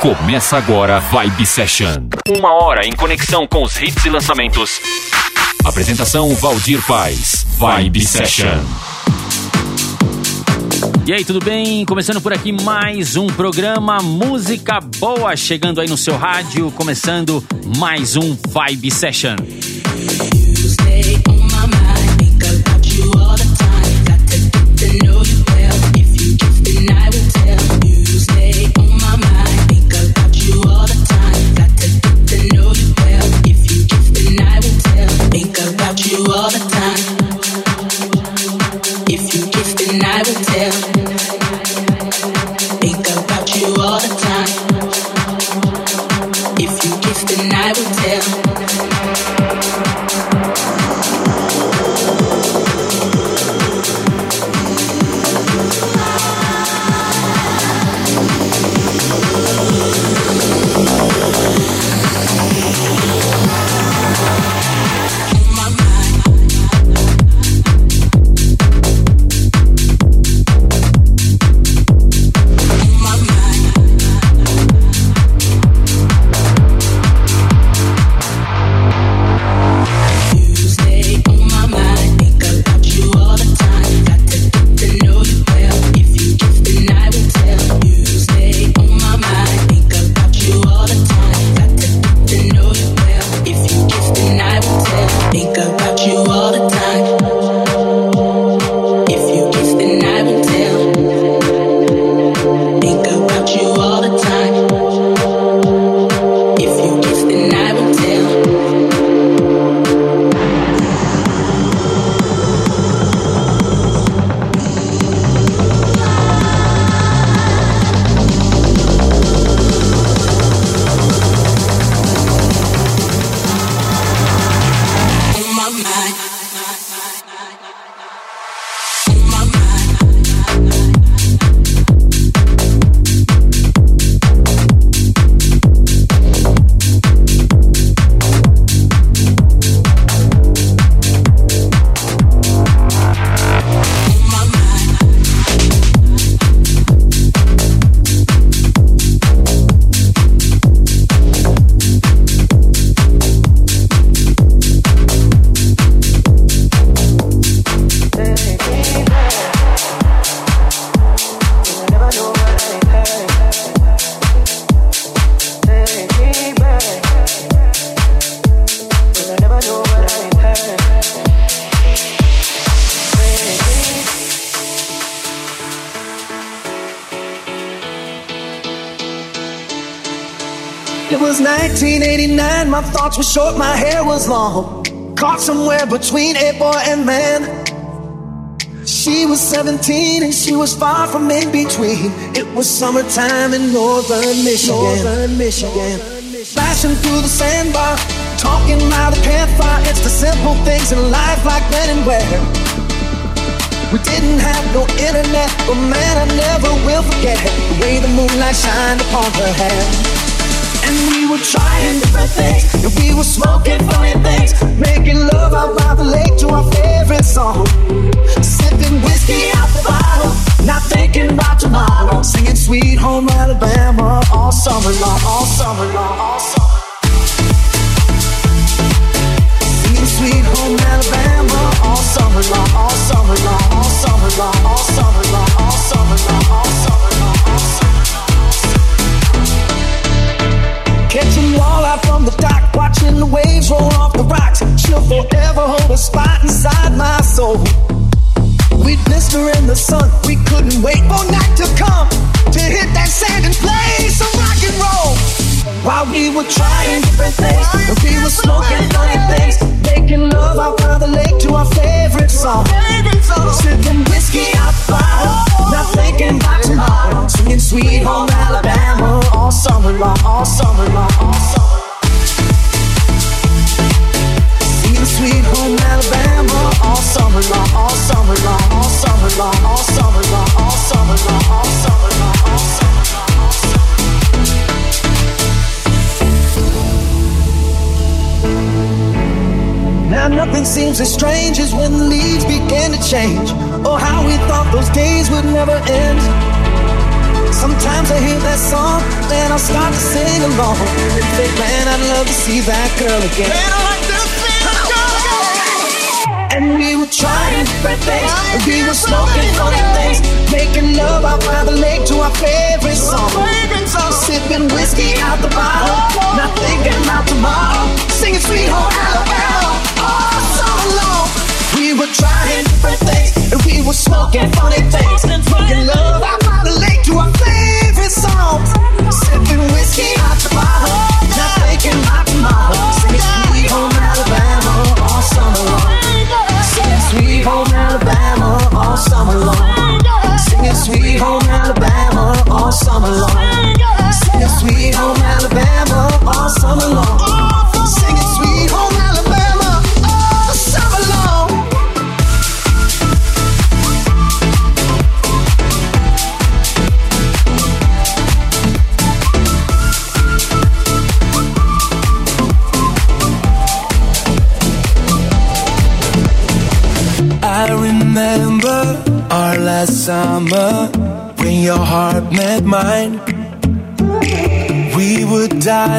Começa agora Vibe Session. Uma hora em conexão com os hits e lançamentos. Apresentação Valdir Paz. Vibe Session. E aí, tudo bem? Começando por aqui mais um programa Música Boa, chegando aí no seu rádio, começando mais um Vibe Session. Short, my hair was long. Caught somewhere between a boy and man. She was 17 and she was far from in between. It was summertime in northern Michigan. Northern Michigan. Flashing through the sandbar, talking by the campfire. It's the simple things in life like when and where. We didn't have no internet, but man, I never will forget the way the moonlight shined upon her hair. And we were trying different things. And we were smoking funny things. Making love trying different things, we were smoking funny things, making love out by the lake to our favorite song. Sipping whiskey out the bottle, not thinking about tomorrow. Singing Sweet Home Alabama all summer long, all summer long, all summer. Singing Sweet Home Alabama all summer long, all summer long, all summer long, all summer long, all summer long, nothing seems as strange as when the leaves began to change. Oh, how we thought those days would never end. Sometimes I hear that song, then I'll start to sing along. And think, man, I'd love to see that girl again. Man, I like to see that girl again. And we were trying different things, and we were smoking funny things, making love out by the lake to our favorite song. Sipping whiskey out the bottle, not thinking about tomorrow, singing Sweet Home Alabama all summer long. We were trying different things, and we were smoking funny things, making love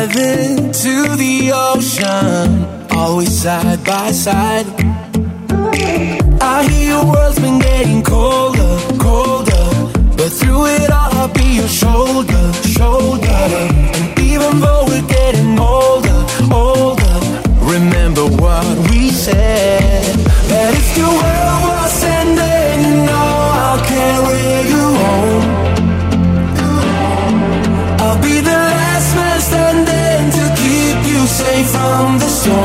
dive into the ocean, always side by side. I hear your world's been getting colder, colder, but through it all I'll be your shoulder, shoulder. And even though we're getting older, older, remember what we said.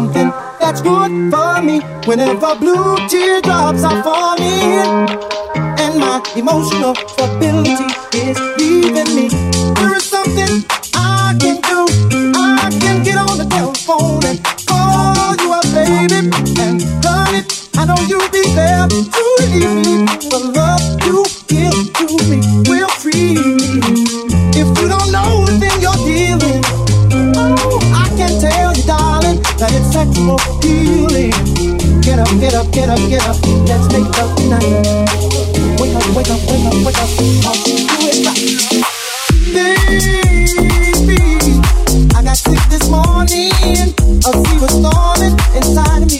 something that's good for me. Whenever blue teardrops are falling, and my emotional stability is leaving me, there is something I can do. I can get on the telephone and call you up, baby, and honey, it. I know you'll be there to relieve me. healing. Get up, get up, get up, get up. Let's make love tonight. Wake up, wake up, wake up, wake up. Baby, I got sick this morning. A sea storming inside of me.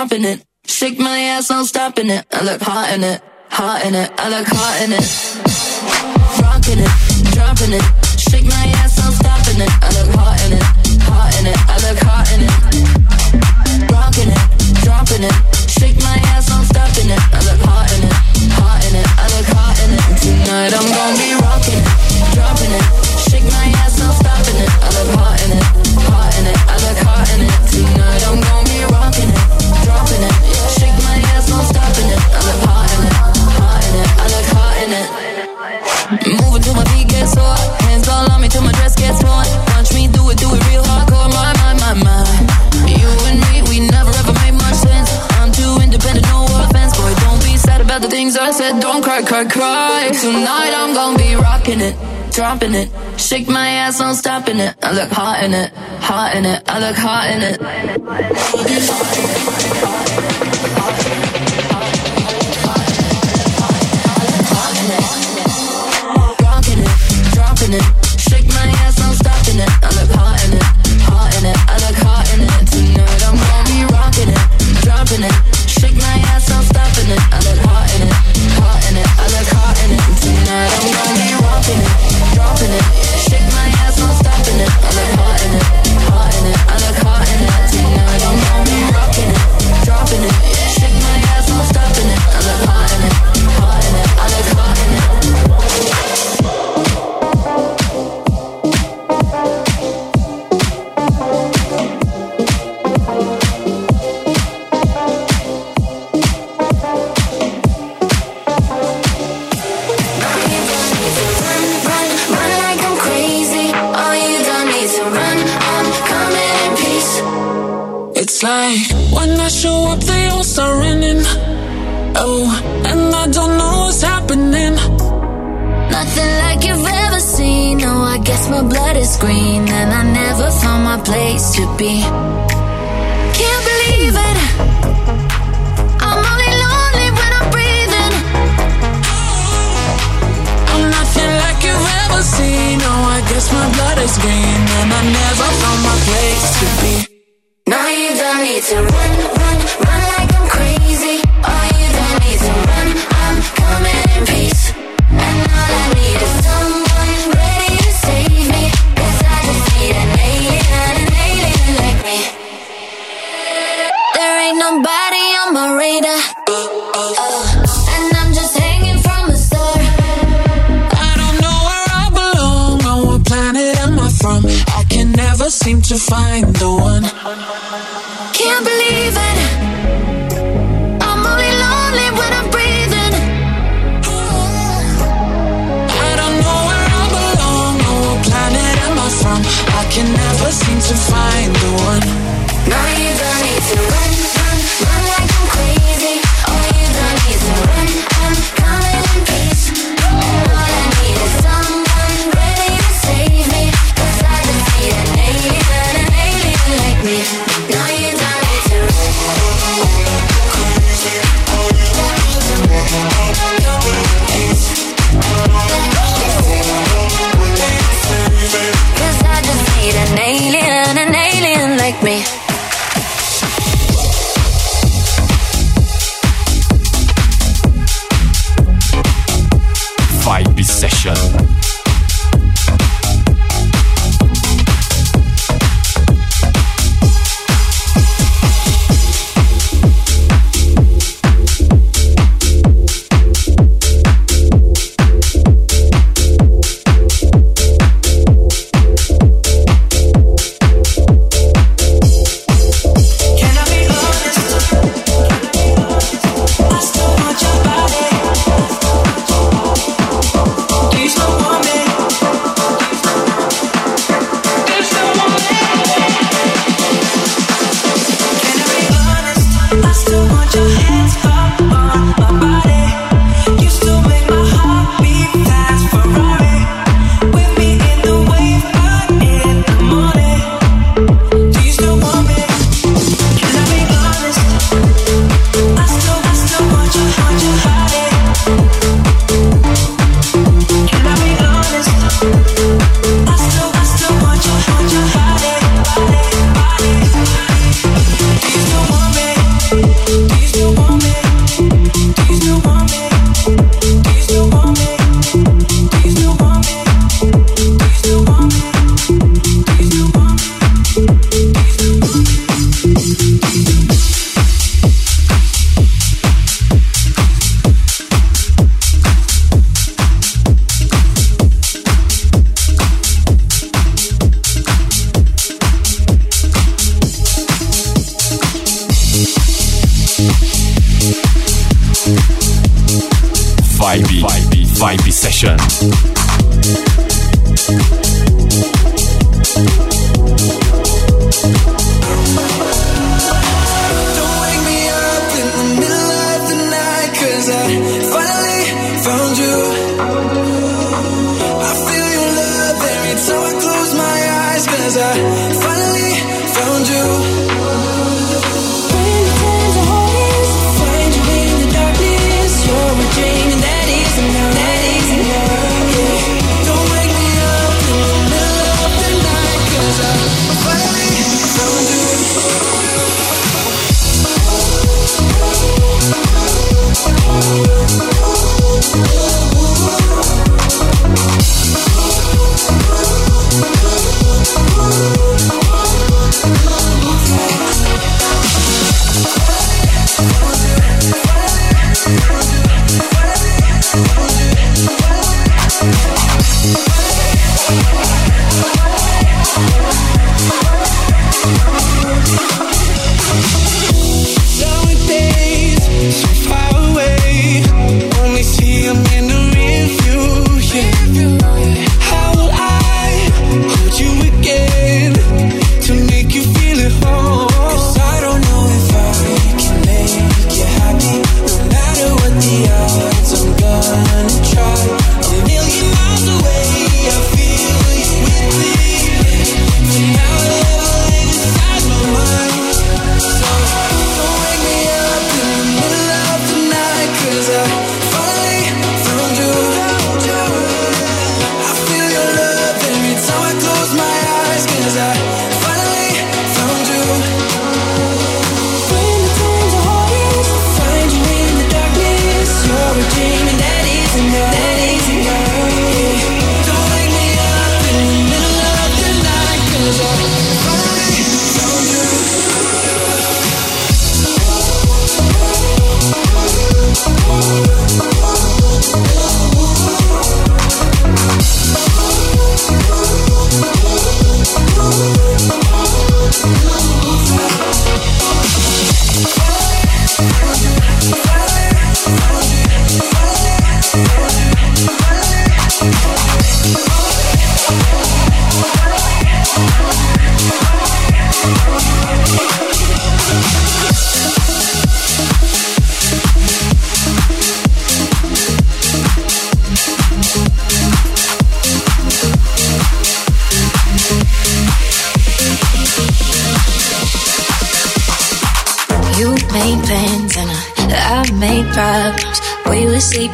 it, dropping it. Shake my ass, no stopping it. I look hot in it, hot in it. I look hot in it. Rocking it, dropping it. Shake my ass, no stopping it. I look hot in it, hot in it. I look hot in it. Rocking it, dropping it. Shake my ass, no stopping it. I look hot in it, hot in it. I look hot in it. Tonight I'm gonna be rocking it, dropping it. Shake my ass, no stopping it. I look hot in it, hot in it. I look hot in it. Tonight I'm gonna dropping it. Shake my ass, no stopping it. I look hot in it, hot in it. I look hot in it. Moving till my feet get sore. Hands all on me till my dress gets torn. Watch me do it, do it real hardcore. My, my, my, my. You and me, we never ever made much sense. I'm too independent, no offense. Boy, don't be sad about the things I said. Don't cry, cry, cry. Tonight I'm gonna be rocking it, dropping it. Shake my ass, no stopping it. I look hot in it, hot in it. I look hot in it. Rocking Oh, and I don't know what's happening. Nothing like you've ever seen. No, I guess my blood is green, and I never found my place to be. Can't believe it. I'm only lonely when I'm breathing. I'm nothing like you've ever seen. Oh, I guess my blood is green, and I never found my place to be. Now you don't need to run, run, run like seem to find the one. Can't believe it. I'm only lonely when I'm breathing. I don't know where I belong. On what planet am I from? I can never seem to find the one. Now you don't need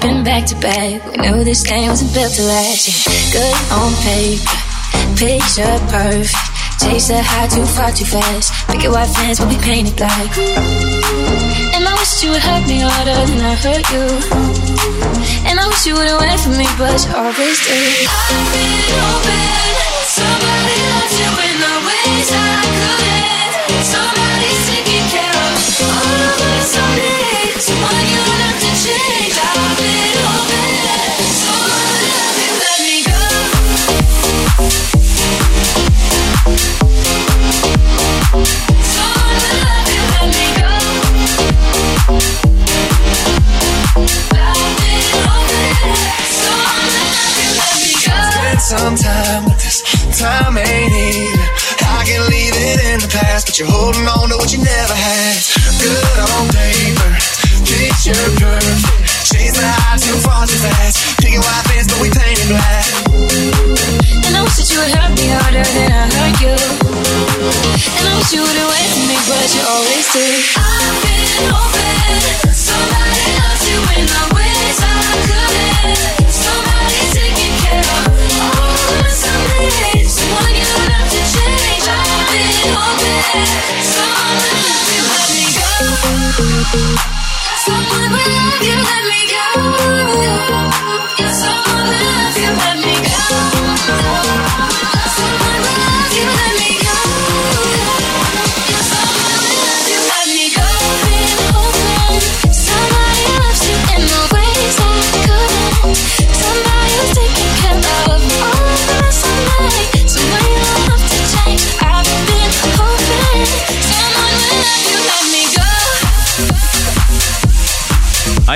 sleeping back to back. We knew this thing wasn't built to last. Yeah. Good on paper, picture perfect. Chase the high too far too fast. Picket white fence will be painted black. And I wish you would hurt me harder than I hurt you. And I wish you would have went for me, but you always do. I've been hoping somebody loves you in the ways I couldn't. Somebody's taking care of all of my someday. Time with this time ain't even. I can leave it in the past, but you're holding on to what you never had. Good on paper, picture perfect. Chase the high too far too fast. Picking white fence, but we painted black. And I wish that you would hurt me harder than I hurt you. And I wish you would have waited me, but you always do. I've been hoping someone will love you, let me go. Yeah, someone will love you, let me go.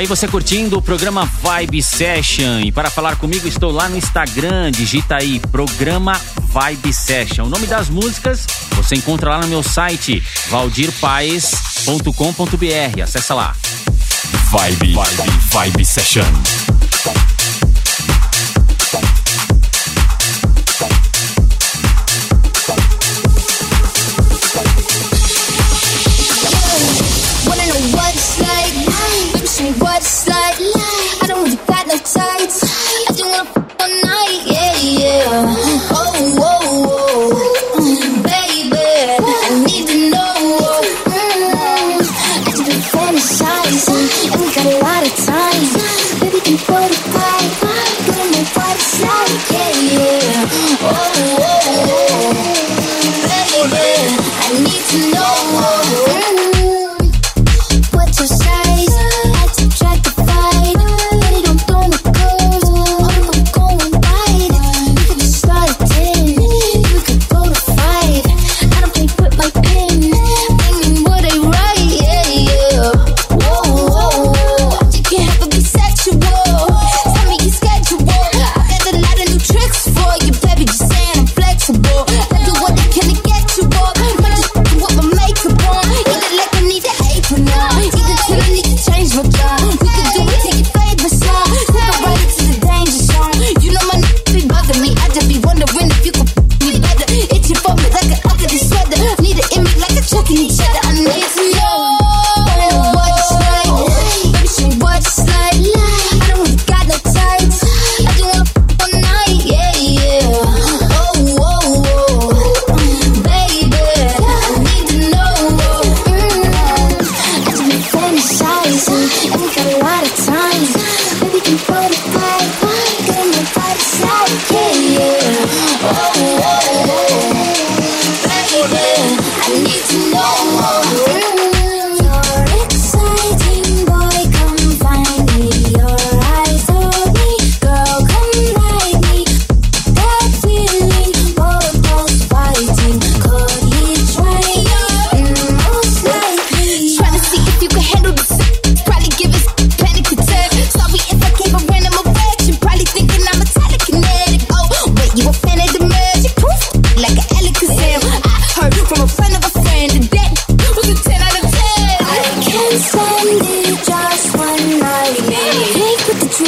Aí você curtindo o programa Vibe Session. E para falar comigo, estou lá no Instagram. Digita aí, programa Vibe Session. O nome das músicas você encontra lá no meu site, valdirpaes.com.br. Acessa lá. Vibe, vibe, vibe session. Oh.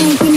Thank you.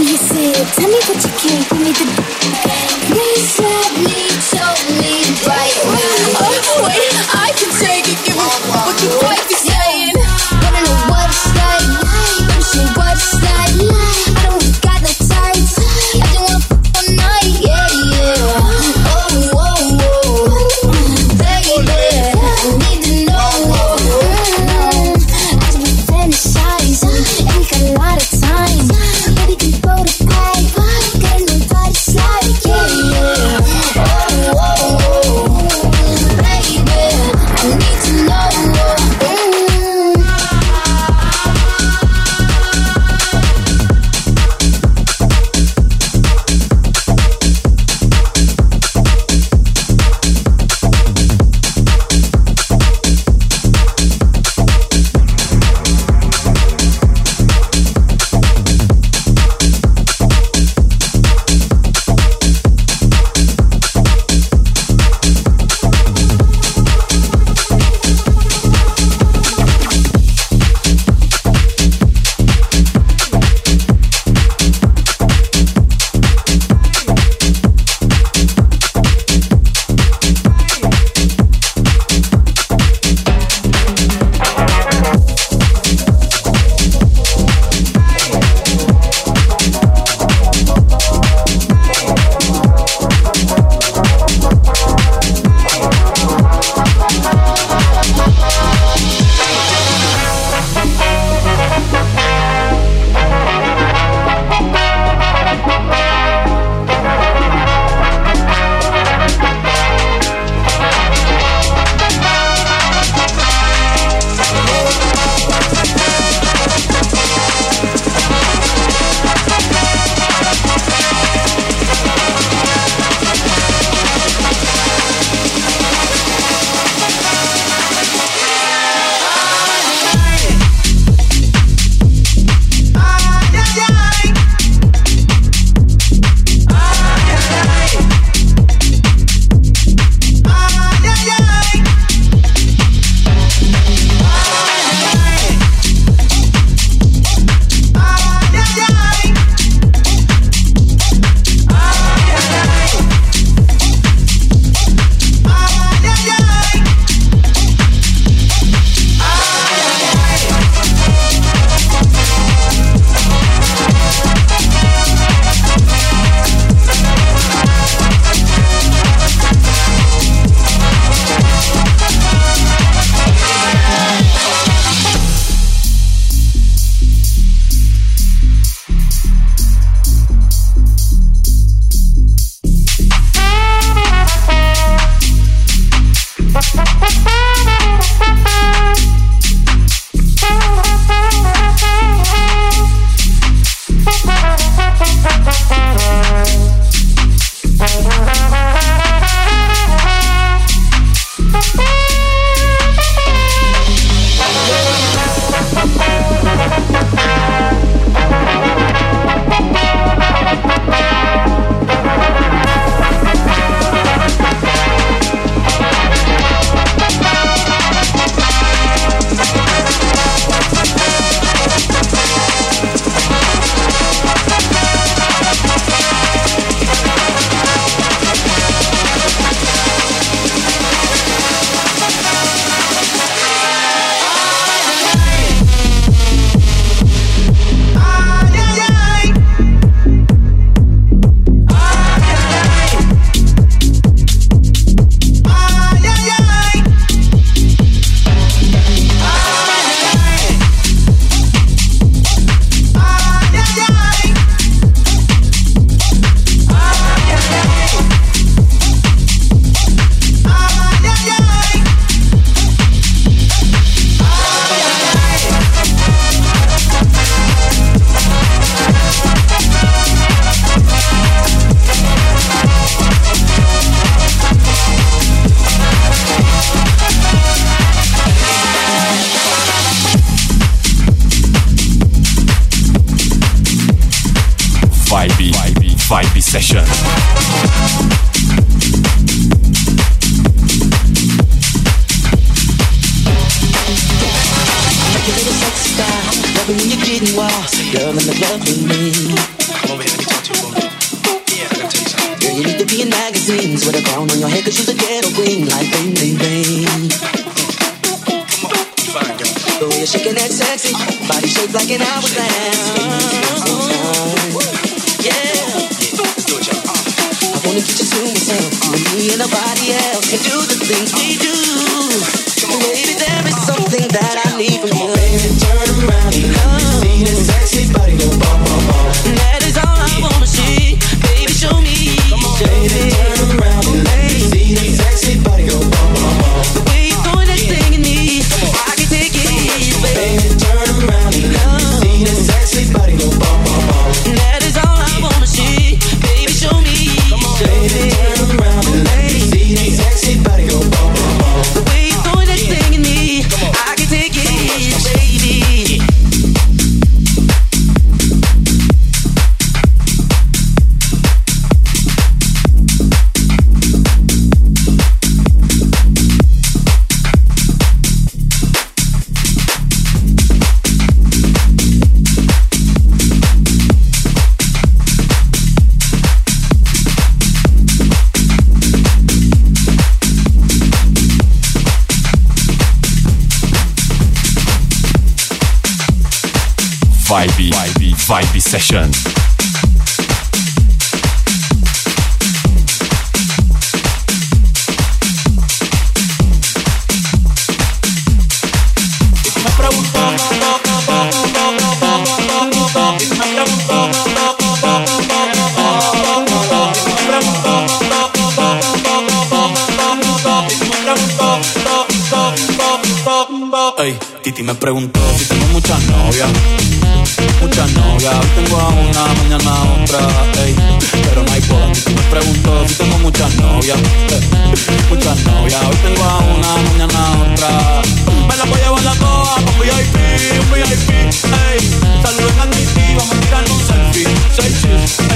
Texas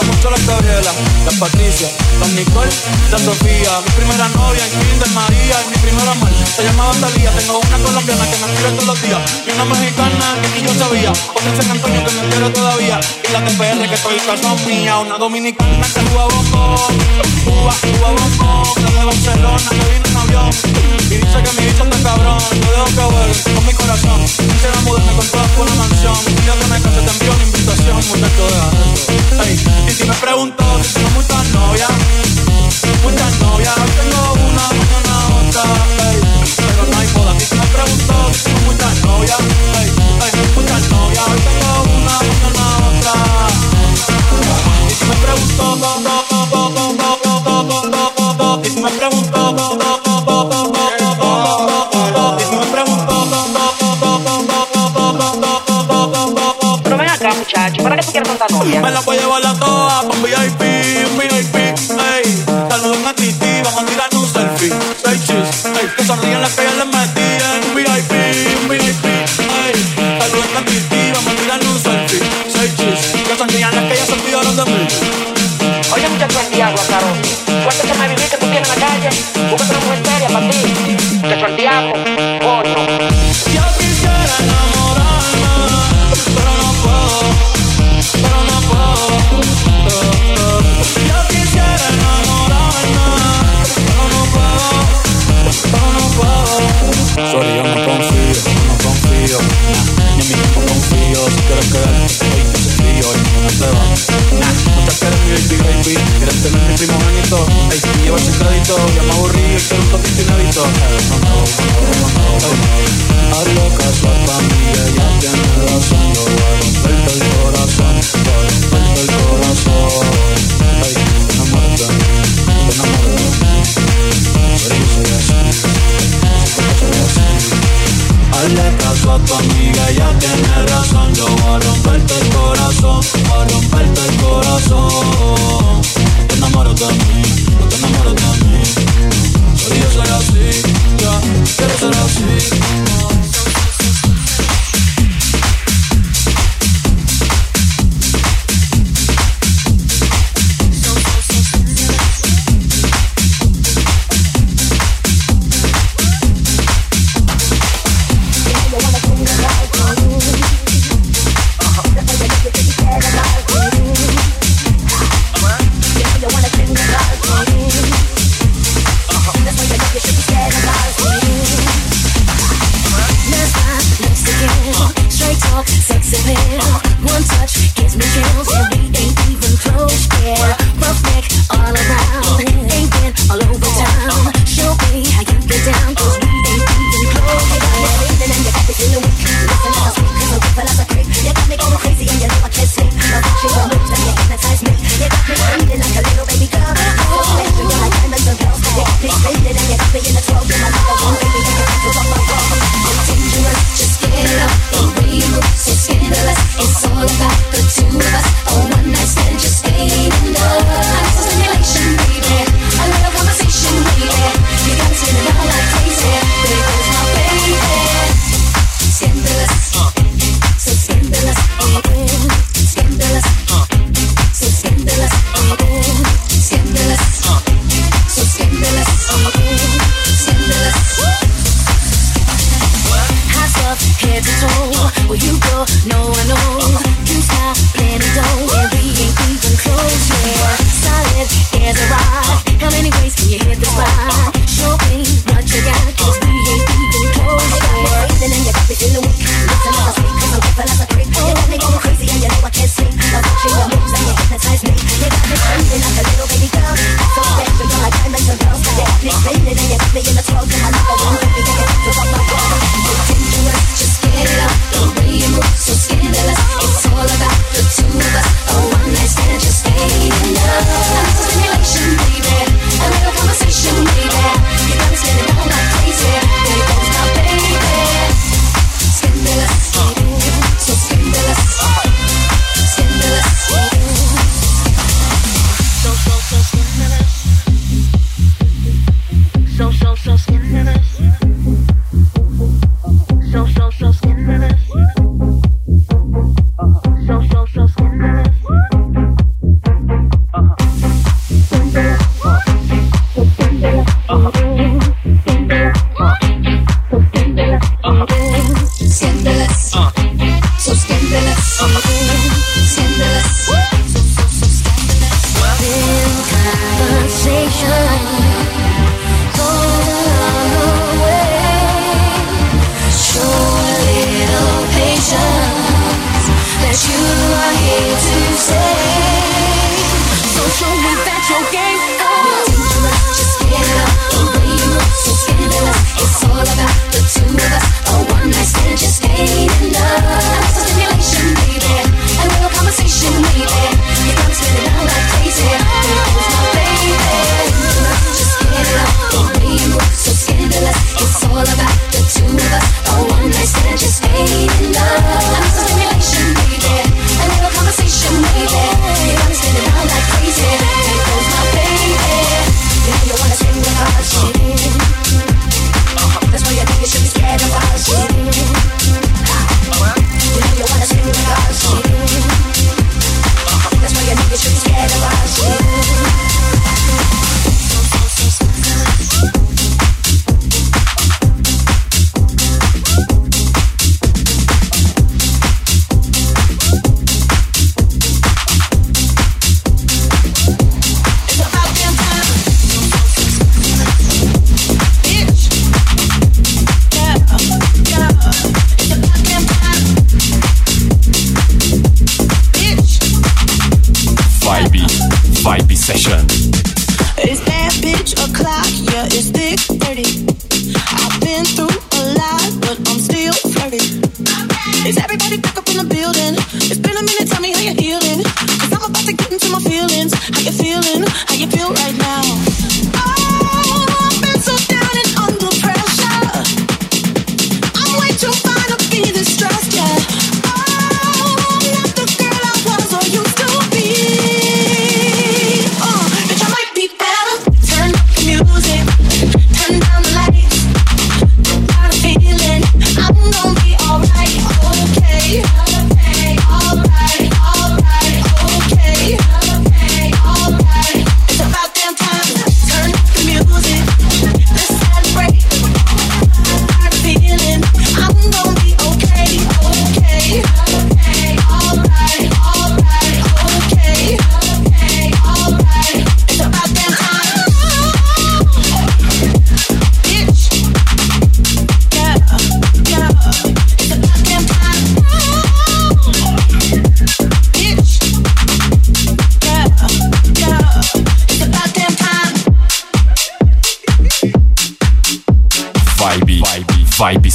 gusta mucho la Gabriela, la Patricia, la Nicole, la Sofía. Mi primera novia en Kinder María y mi primera amor se llamaba Talía. Tengo una colombiana que me escribe todos los días y una mexicana que ni yo sabía. Otra en San Antonio que me quiere todavía y la de PR que estoy son mía. Una dominicana que juega bongo, Cuba, Cuba bongo, que de Barcelona que vino en avión y dice que mi bicho está cabrón. Yo dejo que vuelva con mi corazón. Quisiera mudarme con toda una mansión. Y yo que me case te envío una invitación, muchacho de eso. Ey, y si me pregunto si tengo muchas novias, muchas novias, tengo una, mañana otra, pero no hay boda. Si me pregunto si tengo muchas novias, muchas novias, tengo una, mañana otra. Y si me pregunto, do, do, do, muchacho, ¿para qué tú quieres tanta novia? me la voy a llevar la toa un VIP, un VIP, ey. Saluden a Titi, vamos a tirar un selfie. Seis chis, ey. Que sonríen las que ya les metí en un VIP, un VIP, ey. Saluden a Titi, vamos a tirar un selfie. Seis chis, que sonrían las que ya se olvidaron de mí. Oye, muchacho, el diablo, Caro. Cuéntame me vivir que tú tienes en la calle. Búscate una mujer seria para ti. Muchacho, el diablo. Sorry, yo no confío, no confío, ni en mi tiempo confío. Si quieres quedarte, hoy que se frío, hoy no te va. Nah, muchas quieres mi baby, baby, quieres tener mi primogénito, ey, y llevar sin crédito, ya me aburrí y quiero un poquito inédito. No, no, no, no, no, a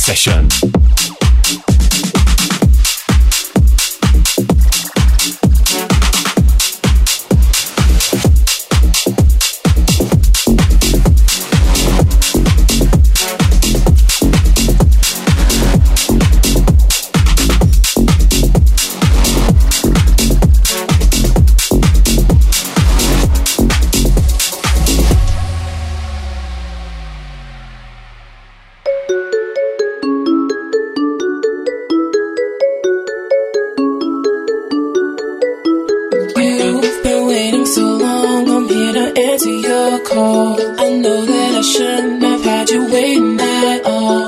Session.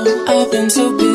I've been so busy,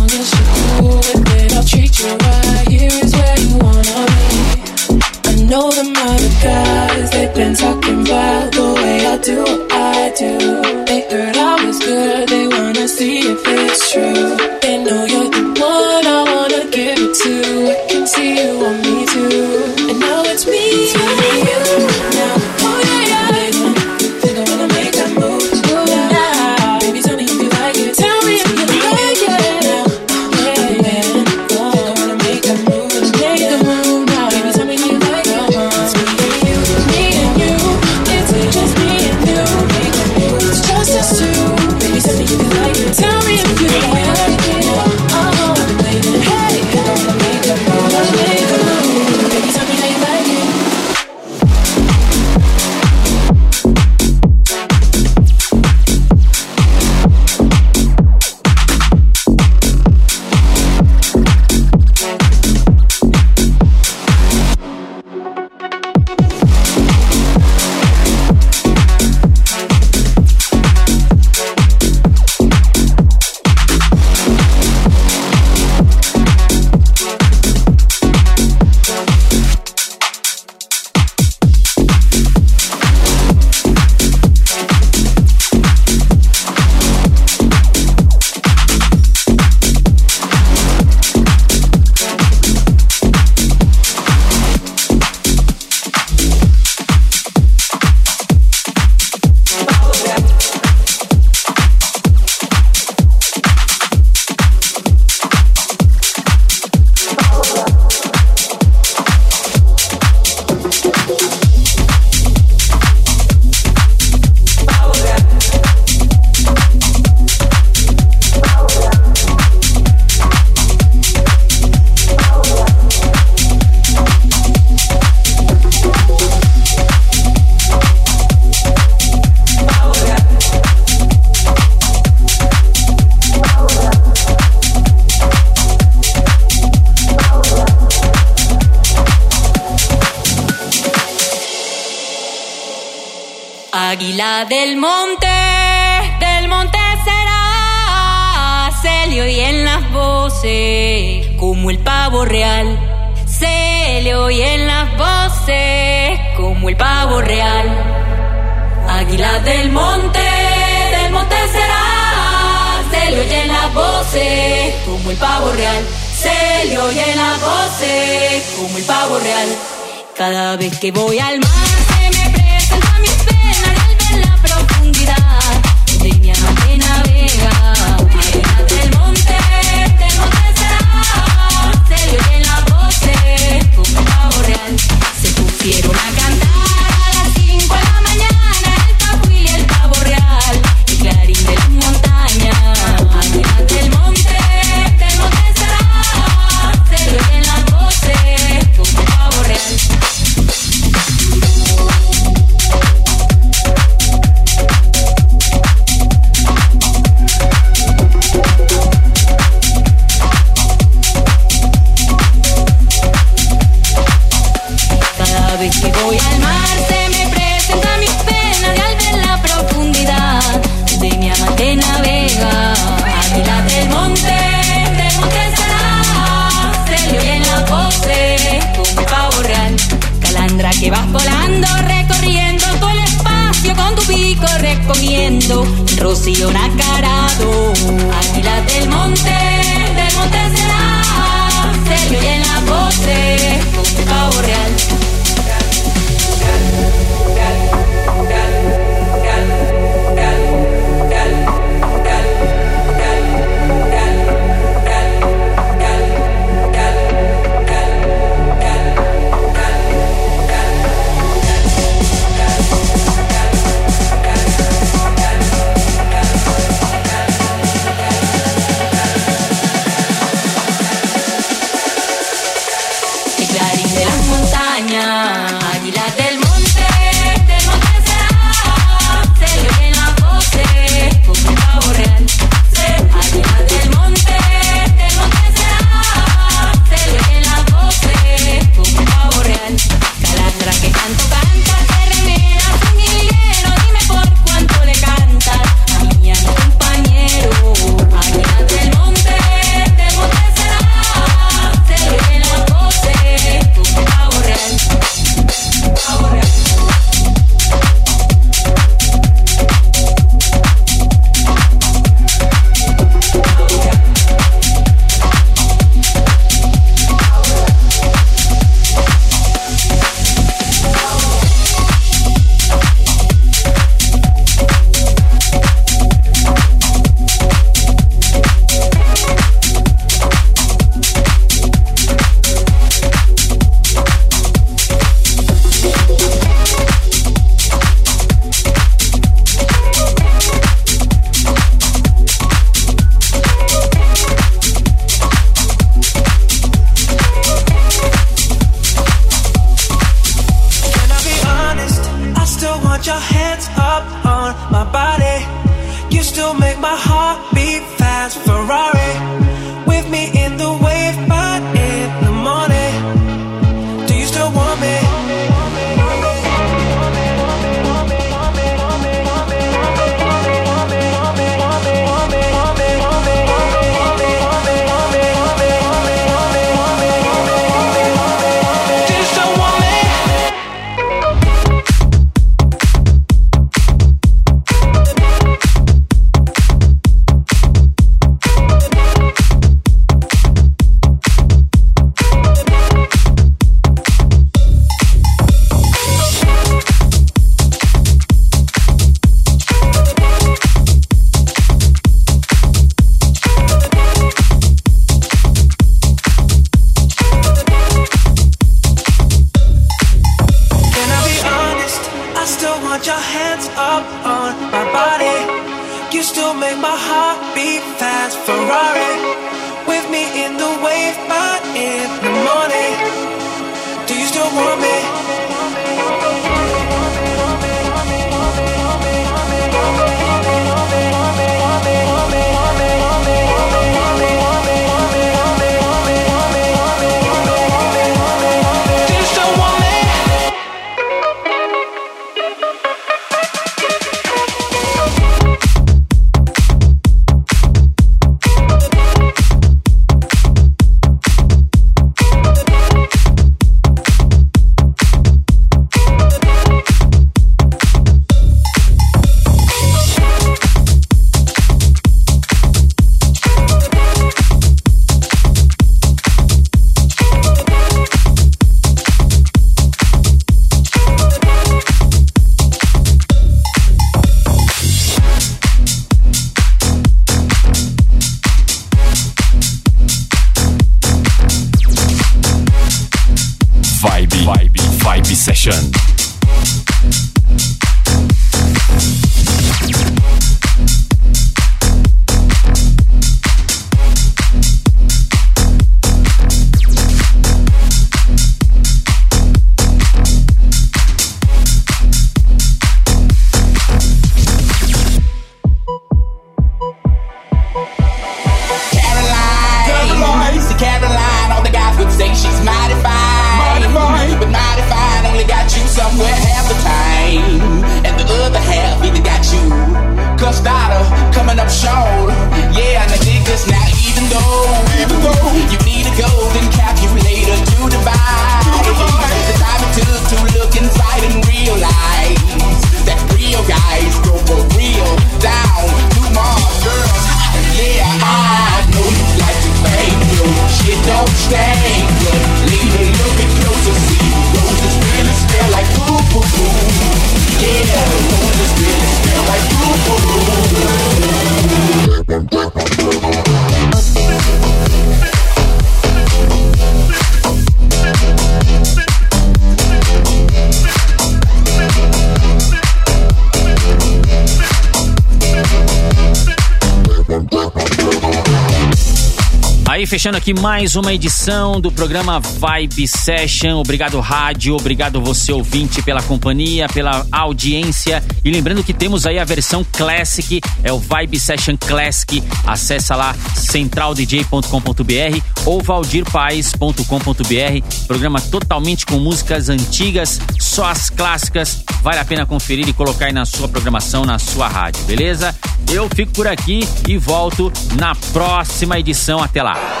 fechando aqui mais uma edição do programa Vibe Session. Obrigado, rádio. Obrigado, você ouvinte, pela companhia, pela audiência. E lembrando que temos aí a versão Classic, é o Vibe Session Classic. Acessa lá centraldj.com.br ou valdirpaes.com.br. Programa totalmente com músicas antigas, só as clássicas. Vale a pena conferir e colocar aí na sua programação, na sua rádio, beleza? Eu fico por aqui e volto na próxima edição. Até lá.